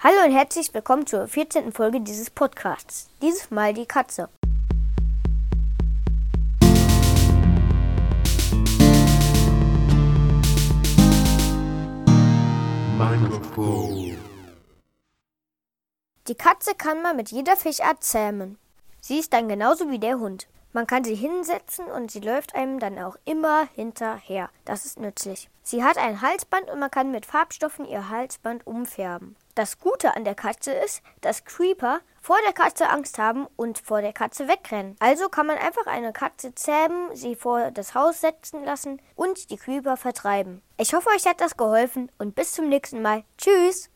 Hallo und herzlich willkommen zur 14. Folge dieses Podcasts. Dieses Mal die Katze. Die Katze kann man mit jeder Fischart zähmen. Sie ist dann genauso wie der Hund. Man kann sie hinsetzen und sie läuft einem dann auch immer hinterher. Das ist nützlich. Sie hat ein Halsband und man kann mit Farbstoffen ihr Halsband umfärben. Das Gute an der Katze ist, dass Creeper vor der Katze Angst haben und vor der Katze wegrennen. Also kann man einfach eine Katze zähmen, sie vor das Haus setzen lassen und die Creeper vertreiben. Ich hoffe, euch hat das geholfen und bis zum nächsten Mal. Tschüss!